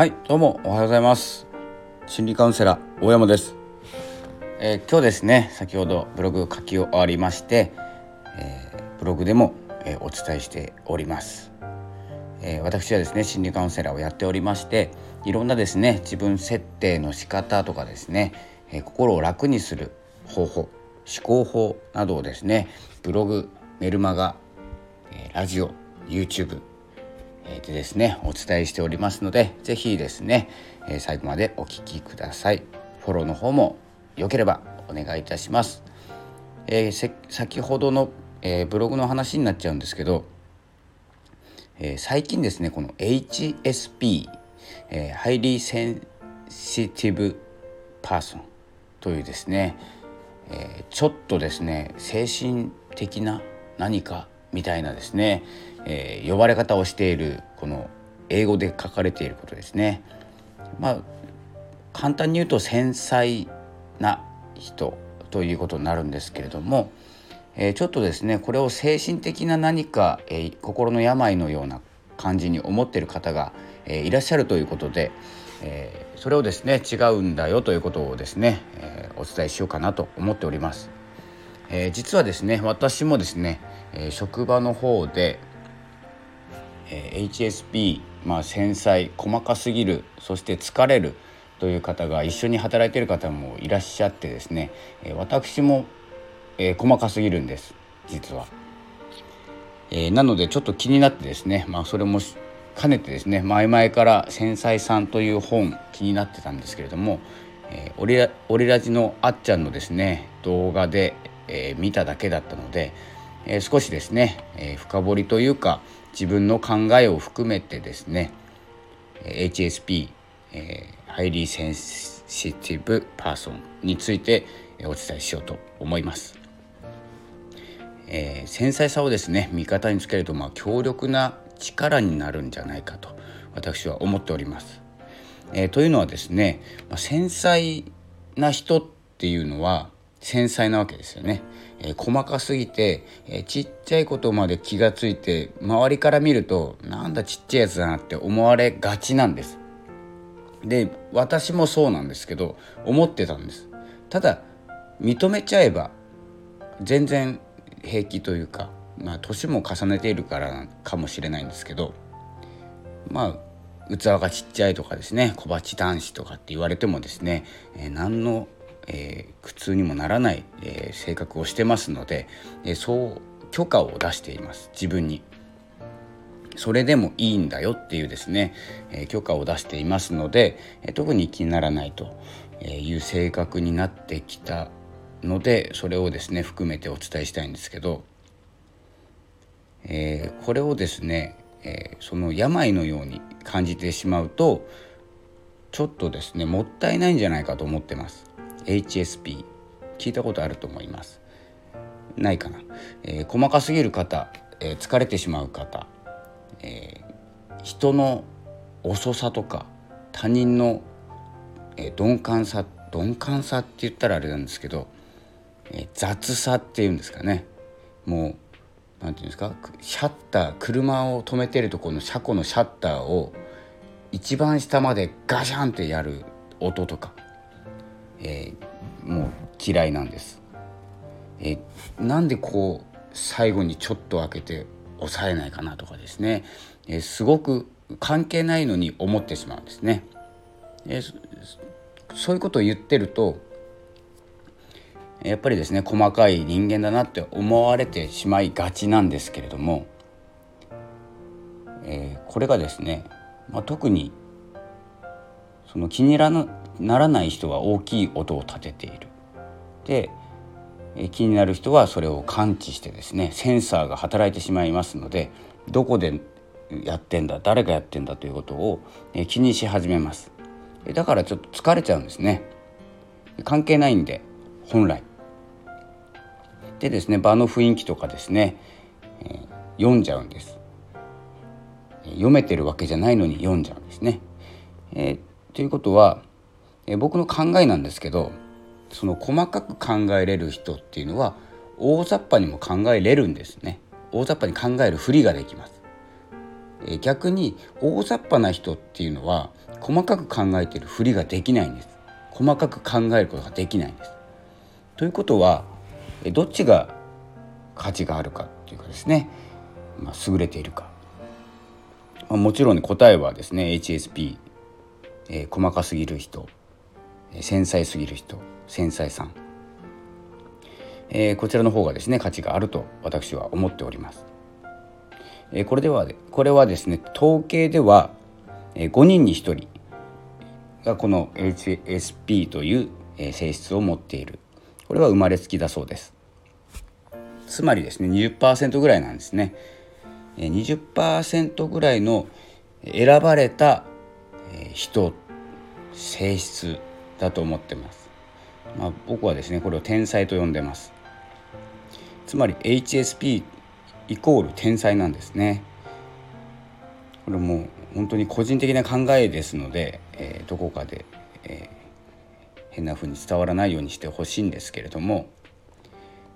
はいどうもおはようございます。心理カウンセラー大山です、えー、今日ですね先ほどブログ書き終わりまして、えー、ブログでも、えー、お伝えしております、え私はですね心理カウンセラーをやっておりましていろんなですね自分設定の仕方とかですね、え心を楽にする方法思考法などをですねブログメルマガ、えラジオ YouTube でですねお伝えしておりますので是非ですね最後までお聴きください。フォローの方もよければお願いいたします、えー、先ほどの、えー、ブログの話になっちゃうんですけど、えー、最近ですねこの HSP、えー、 Highly Sensitive Person というですね、え、ちょっとですね精神的な何かみたいなですね、えー、呼ばれ方をしているこの英語で書かれていることですね。まあ簡単に言うと繊細な人ということになるんですけれども、えー、ちょっとですねこれを精神的な何か、えー、心の病のような感じに思っている方が、えー、いらっしゃるということで、えそれをですね違うんだよということをですね、えお伝えしようかなと思っております。え実はですね私もですね、え職場の方で、え HSP、まあ、繊細細かすぎるそして疲れるという方が一緒に働いている方もいらっしゃってですね、え私も、え細かすぎるんです実は。えー、なのでちょっと気になってですね、まあ、それもかねてですね前々から「繊細さん」という本気になってたんですけれども、えー、オリラオリラジのあっちゃんのですね動画で、えー、見ただけだったので、えー、少しですね、えー、深掘りというか自分の考えを含めてですね HSP、えー、 Highly Sensitive Person についてお伝えしようと思います。えー、繊細さをですね味方につけるとまあ強力な力になるんじゃないかと私は思っております。えー、というのはですね、まあ、繊細な人っていうのは繊細なわけですよね。えー、細かすぎて、えー、ちっちゃいことまで気がついて周りから見るとなんだちっちゃいやつだなって思われがちなんです。で私もそうなんですけど思ってたんです。ただ認めちゃえば全然平気というかまあ年も重ねているからかもしれないんですけどまあ器がちっちゃいとかですね小鉢男子とかって言われてもですね、えー、何のえー、苦痛にもならない、えー、性格をしてますので、えー、そう許可を出しています自分に。それでもいいんだよっていうですね、え許可を出していますので、え特に気にならないという性格になってきたのでそれをですね含めてお伝えしたいんですけど、えこれをですね、えその病のように感じてしまうとちょっとですねもったいないんじゃないかと思ってます。HSP 聞いたことあると思います。ないかな、えー、細かすぎる方、えー、疲れてしまう方、えー、人の遅さとか他人の、え鈍感さ鈍感さって言ったらあれなんですけど、え雑さっていうんですかね。もう何て言うんですか？シャッター車を止めてるところの車庫のシャッターを一番下までガシャンってやる音とかえー、もう嫌いなんです。えー、なんでこう最後にちょっと開けて抑えないかなとかですね、えー、すごく関係ないのに思ってしまうんですね。え、そういうことを言ってるとやっぱりですね細かい人間だなって思われてしまいがちなんですけれども、えー、これがですね、まあ、特にその気に入らなならない人は大きい音を立てている。で気になる人はそれを感知してですねセンサーが働いてしまいますのでどこでやってんだ誰がやってんだということを気にし始めます。だからちょっと疲れちゃうんですね。関係ないんで本来。でですね場の雰囲気とかですね、読んじゃうんです。読めてるわけじゃないのに読んじゃうんですね、えー、ということは、え僕の考えなんですけどその細かく考えれる人っていうのは大雑把にも考えれるんですね。大雑把に考えるふりができます。え逆に大雑把な人っていうのは細かく考えてるふりができないんです。細かく考えることができないんです。ということはどっちが価値があるかっていうかですね、まあ、優れているか、まあ、もちろん、ね、答えはですね HSP、えー、細かすぎる人。繊細すぎる人繊細さん、えー、こちらの方がですね価値があると私は思っております、えー、これではこれはですね統計では5人に1人がこの HSP という性質を持っている。これは生まれつきだそうです。つまりですね20%ぐらいなんですね。20%ぐらいの選ばれた人性質。だと思ってます、まあ、僕はですねこれを天才と呼んでますつまり HSP イコール天才なんですねこれも本当に個人的な考えですので、えー、どこかで、えー、変な風に伝わらないようにしてほしいんですけれども、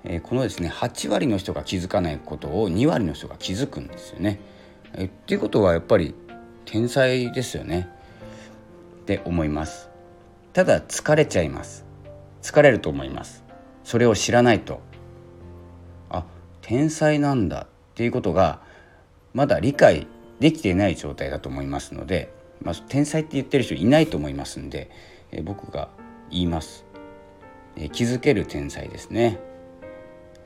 えー、このですね8割の人が気づかないことを2割の人が気づくんですよね。えー、っていうことはやっぱり天才ですよねって思います。ただ疲れちゃいます。疲れると思います。それを知らないと。あ天才なんだっていうことがまだ理解できていない状態だと思いますので、まあ、天才って言ってる人いないと思いますんで、え僕が言います、え気づける天才ですね、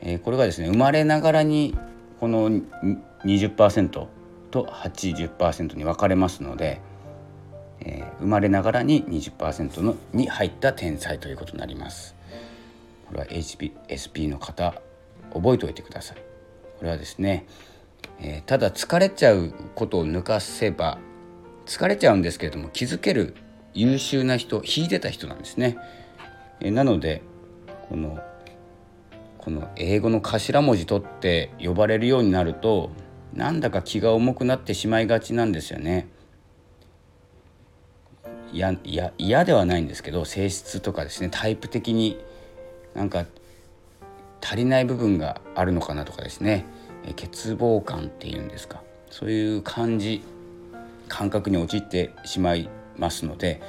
えこれがですね生まれながらにこの20%と80%に分かれますので、えー、生まれながらに20%のに入った天才ということになりますこれは HSP の方覚えておいてくださいこれはですねえー、ただ疲れちゃうことを抜かせば疲れちゃうんですけれども気づける優秀な人引いてた人なんですね。えー、なのでこのこの英語の頭文字取って呼ばれるようになるとなんだか気が重くなってしまいがちなんですよね。嫌ではないんですけど性質とかですねタイプ的になんか足りない部分があるのかなとかですね欠乏感っていうんですかそういう感じ感覚に陥ってしまいますので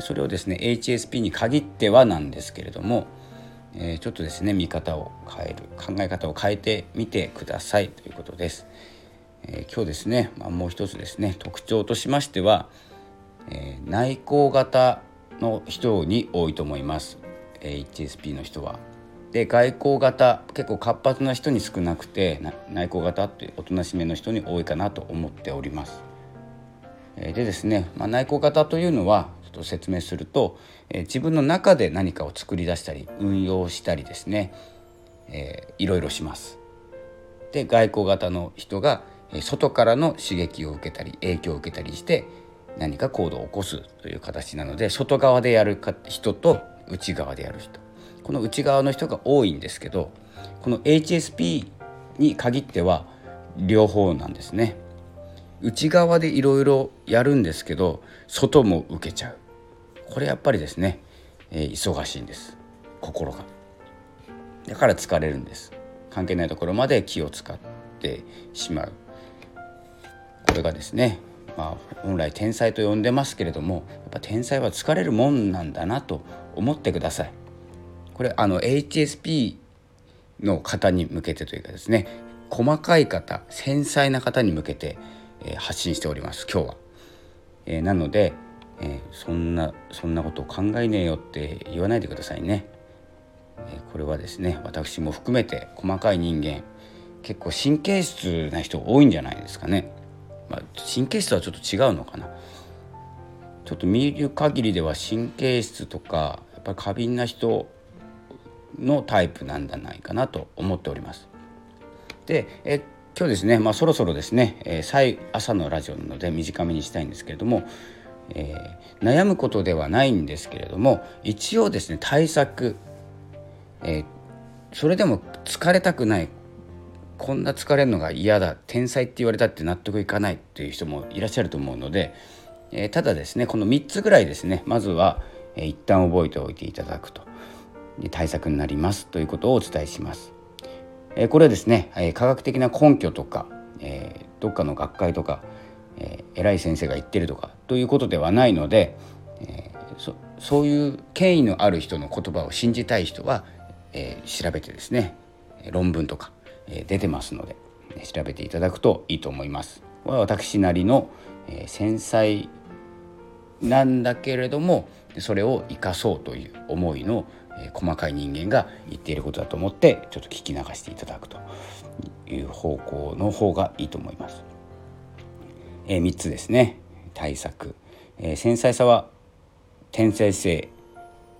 それをですね HSP に限ってはなんですけれども、えちょっとですね見方を変える考え方を変えてみてくださいということです。え今日ですね、まあ、もう一つですね特徴としましては、え内向型の人に多いと思います、え HSP の人は。で外交型結構活発な人に少なくて内向型っておとなしめの人に多いかなと思っております。でですね、まあ、内向型というのはちょっと説明すると、え自分の中で何かを作り出したり運用したりですね、えー、いろいろします。で外交型の人が外からの刺激を受けたり影響を受けたりして何か行動を起こすという形なので外側でやる人と内側でやる人。この内側の人が多いんですけどこの HSP に限っては両方なんですね。内側でいろいろやるんですけど外も受けちゃう。これやっぱりですね、えー、忙しいんです。心が。だから疲れるんです。関係ないところまで気を使ってしまう。これがですねまあ本来天才と呼んでますけれどもやっぱ天才は疲れるもんなんだなと思ってくださいこれあの HSP の方に向けてというかですね細かい方繊細な方に向けて、えー、発信しております今日は。えー、なので、えー、そんなそんなことを考えねえよって言わないでくださいね。えこれはですね私も含めて細かい人間結構神経質な人多いんじゃないですかね。まあ、神経質はちょっと違うのかな。ちょっと見る限りでは神経質とかやっぱり過敏な人のタイプなんじゃないかなと思っております。でえ今日ですね、まあ、そろそろですね、えー、朝のラジオなので短めにしたいんですけれども、えー、悩むことではないんですけれども一応ですね対策、えー、それでも疲れたくないこんな疲れるのが嫌だ天才って言われたって納得いかないっていう人もいらっしゃると思うので、えー、ただですねこの3つぐらいですねまずは、えー、一旦覚えておいていただくと。対策になりますということをお伝えしますえ。これはですねえ科学的な根拠とかえどっかの学会とかえー、偉い先生が言ってるとかということではないので、えー、そそういう権威のある人の言葉を信じたい人は、えー、調べてですね論文とか、出てますので調べていただくといいと思います。これは私なりの、え、繊細なんだけれどもそれを生かそうという思いの、え、細かい人間が言っていることだと思ってちょっと聞き流していただくという方向の方がいいと思います。え、3つですね対策、え、繊細さは天才性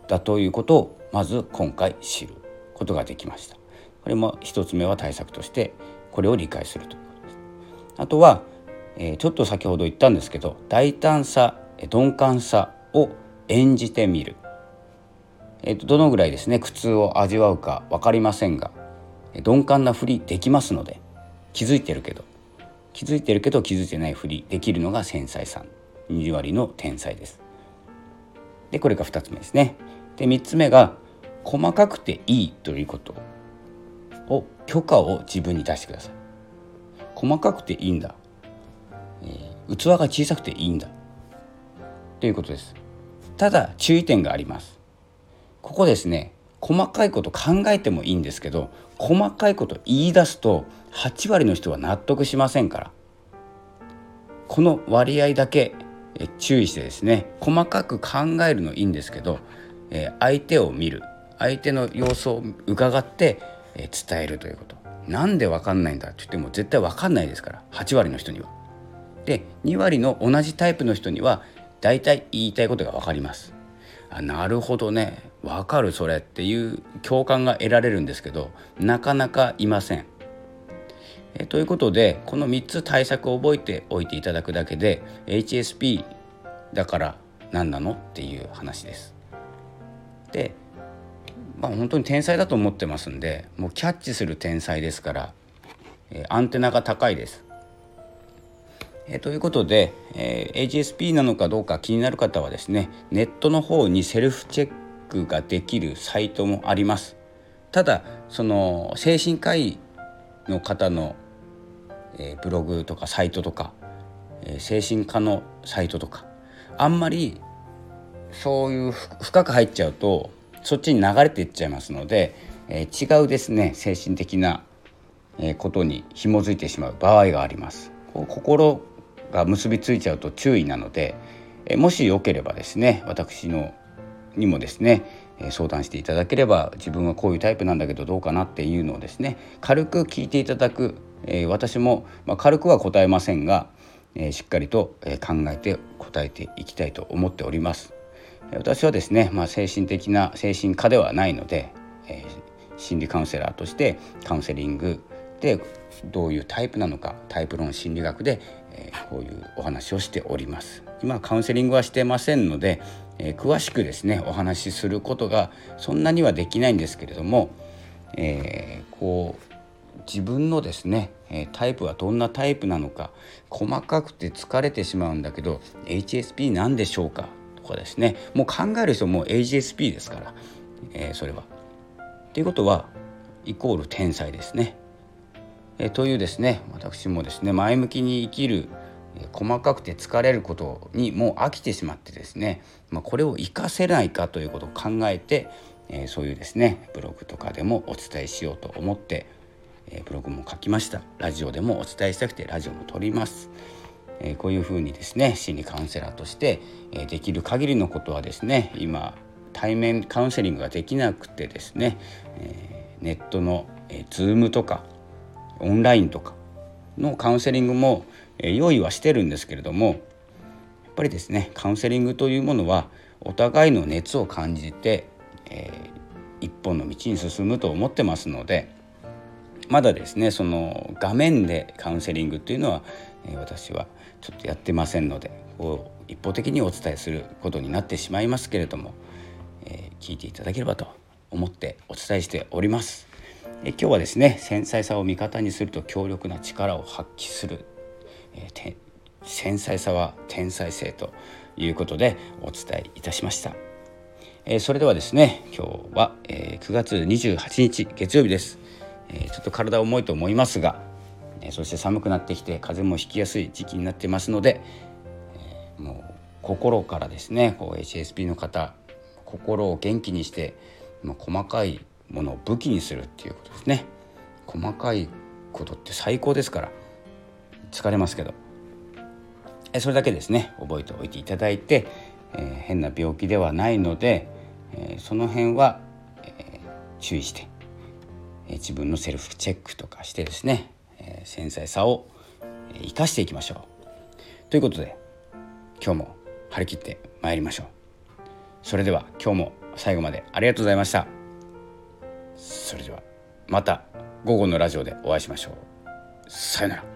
だということをまず今回知ることができました。これも1つ目は対策としてこれを理解するということです。あとは、え、ちょっと先ほど言ったんですけど大胆さ鈍感さを演じてみる、えーと、どのぐらいですね苦痛を味わうか分かりませんが鈍感なふりできますので気づいてるけど気づいてるけど気づいてないふりできるのが繊細さん2割の天才です。でこれが2つ目ですね。で3つ目が細かくていいということを許可を自分に出してください。細かくていいんだ、えー、器が小さくていいんだということです。ただ注意点があります。ここですね細かいこと考えてもいいんですけど細かいこと言い出すと8割の人は納得しませんからこの割合だけ注意してですね細かく考えるのいいんですけど相手を見る相手の様子を伺って伝えるということなんで分かんないんだって言っても絶対分かんないですから8割の人には。で2割の同じタイプの人には大体言いたいことが分かります。あなるほどね分かるそれっていう共感が得られるんですけどなかなかいません。えということでこの3つ対策を覚えておいていただくだけで HSP だから何なのっていう話です。でまあ本当に天才だと思ってますんでもうキャッチする天才ですから、えー、アンテナが高いです。えー、ということで、えー、HSP なのかどうか気になる方はですねネットの方にセルフチェックができるサイトもあります。ただその精神科医の方のえー、ブログとかサイトとか、えー、精神科のサイトとかあんまりそういう深く入っちゃうとそっちに流れていっちゃいますので、えー、違うですね精神的なことに紐づいてしまう場合があります。心が結びついちゃうと注意なので、えもしよければですね私のにもですね相談していただければ自分はこういうタイプなんだけどどうかなっていうのをですね軽く聞いていただくえ私も、ま軽くは答えませんが、えしっかりと考えて答えていきたいと思っております。私はですね、まあ、精神的な精神科ではないので、えー、心理カウンセラーとしてカウンセリングでどういうタイプなのかタイプ論心理学で、えー、こういうお話をしております。今カウンセリングはしてませんので、えー、詳しくですねお話しすることがそんなにはできないんですけれども、えこう自分のですねタイプはどんなタイプなのか細かくて疲れてしまうんだけど HSP なんでしょうかとかですね。もう考える人も HSP ですから、えー、それは。ということはイコール天才ですね。えー、というですね。私もですね前向きに生きる細かくて疲れることにもう飽きてしまってですね、まあ、これを活かせないかということを考えて、えー、そういうですねブログとかでもお伝えしようと思ってえブログも書きました。ラジオでもお伝えしたくてラジオも撮ります、えこういうふうにですね心理カウンセラーとして、えできる限りのことはですね今対面カウンセリングができなくてですね、えネットの、え Zoom とかオンラインとかのカウンセリングも、え用意はしてるんですけれどもやっぱりですねカウンセリングというものはお互いの熱を感じて、えー、一本の道に進むと思ってますのでまだですねその画面でカウンセリングっていうのは、え私はちょっとやってませんのでこう一方的にお伝えすることになってしまいますけれども、えー、聞いていただければと思ってお伝えしております。え今日はですね繊細さを味方にすると強力な力を発揮する、えー、繊細さは天才性ということでお伝えいたしました。えー、それではですね今日は、えー、9月28日月曜日です。えー、ちょっと体重いと思いますが、そして寒くなってきて風邪もひきやすい時期になってますので、え、もう心からですねこう HSP の方心を元気にして細かいものを武器にするっていうことですね。細かいことって最高ですから疲れますけど。えそれだけですね覚えておいていただいて、えー、変な病気ではないので、えー、その辺は、えー、注意して、え自分のセルフチェックとかしてですね、繊細さを生かしていきましょう。ということで今日も張り切って参りましょう。それでは今日も最後までありがとうございました。それではまた午後のラジオでお会いしましょう。さよなら。